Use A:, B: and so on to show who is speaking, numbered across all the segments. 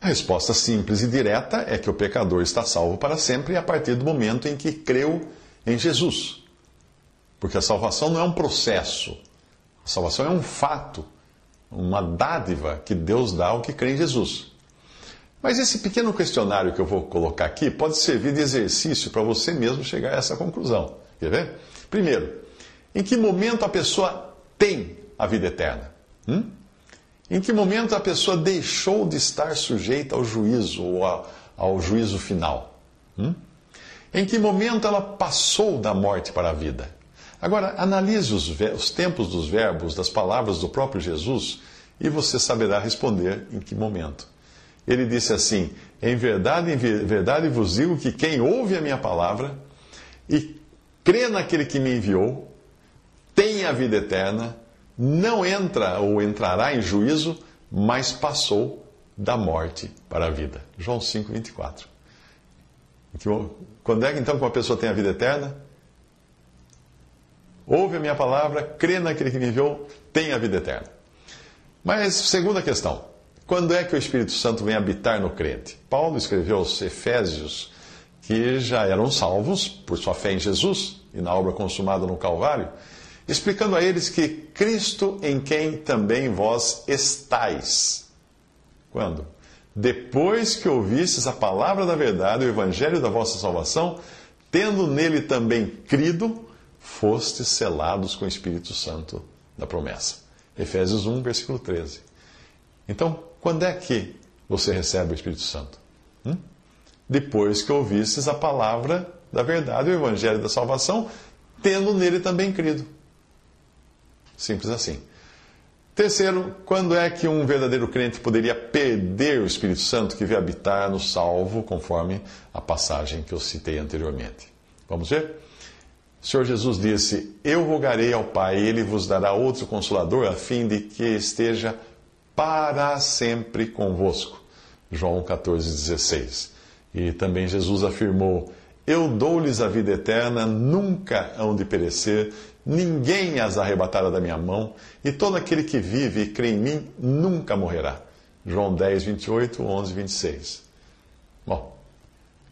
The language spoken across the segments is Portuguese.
A: A resposta simples e direta é que o pecador está salvo para sempre a partir do momento em que creu em Jesus. Porque a salvação não é um processo, a salvação é um fato, uma dádiva que Deus dá ao que crê em Jesus. Mas esse pequeno questionário que eu vou colocar aqui pode servir de exercício para você mesmo chegar a essa conclusão. Quer ver? Primeiro, em que momento a pessoa tem a vida eterna? Hum? Em que momento a pessoa deixou de estar sujeita ao juízo ou ao, ao juízo final? Hum? Em que momento ela passou da morte para a vida? Agora, analise os, os, tempos dos verbos, das palavras do próprio Jesus, e você saberá responder em que momento. Ele disse assim: Em verdade, em verdade vos digo que quem ouve a minha palavra e crê naquele que me enviou, tem a vida eterna não entra ou entrará em juízo, mas passou da morte para a vida. João 5, 24. Quando é então que uma pessoa tem a vida eterna? Ouve a minha palavra, crê naquele que me enviou, tem a vida eterna. Mas, segunda questão, quando é que o Espírito Santo vem habitar no crente? Paulo escreveu aos Efésios que já eram salvos por sua fé em Jesus e na obra consumada no Calvário explicando a eles que Cristo em quem também vós estais. Quando? Depois que ouvistes a palavra da verdade, o evangelho da vossa salvação, tendo nele também crido, fostes selados com o Espírito Santo da promessa. Efésios 1, versículo 13. Então, quando é que você recebe o Espírito Santo? Hum? Depois que ouvistes a palavra da verdade, o evangelho da salvação, tendo nele também crido. Simples assim. Terceiro, quando é que um verdadeiro crente poderia perder o Espírito Santo que veio habitar no salvo, conforme a passagem que eu citei anteriormente? Vamos ver? O Senhor Jesus disse: Eu rogarei ao Pai, ele vos dará outro consolador, a fim de que esteja para sempre convosco. João 14,16. E também Jesus afirmou: Eu dou-lhes a vida eterna, nunca hão de perecer ninguém as arrebatará da minha mão, e todo aquele que vive e crê em mim nunca morrerá. João 10, 28, 11, 26. Bom,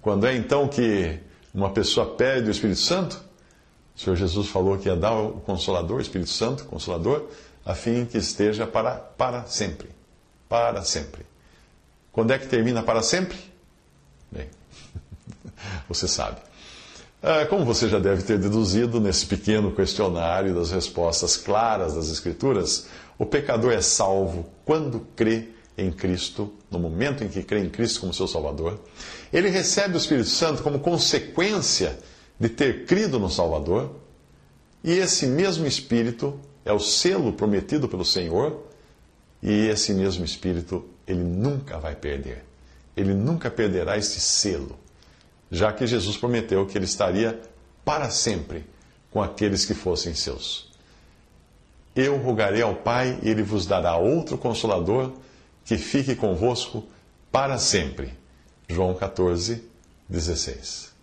A: quando é então que uma pessoa perde o Espírito Santo? O Senhor Jesus falou que ia dar o Consolador, o Espírito Santo, Consolador, a fim que esteja para, para sempre. Para sempre. Quando é que termina para sempre? Bem, você sabe. É, como você já deve ter deduzido nesse pequeno questionário das respostas claras das Escrituras, o pecador é salvo quando crê em Cristo, no momento em que crê em Cristo como seu Salvador. Ele recebe o Espírito Santo como consequência de ter crido no Salvador. E esse mesmo Espírito é o selo prometido pelo Senhor. E esse mesmo Espírito ele nunca vai perder. Ele nunca perderá este selo já que Jesus prometeu que ele estaria para sempre com aqueles que fossem seus. Eu rogarei ao Pai e ele vos dará outro consolador que fique convosco para sempre. João 14, 16.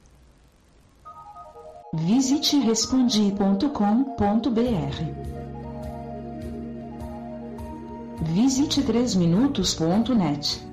B: Visite respondi.com.br. Visite 3minutos.net.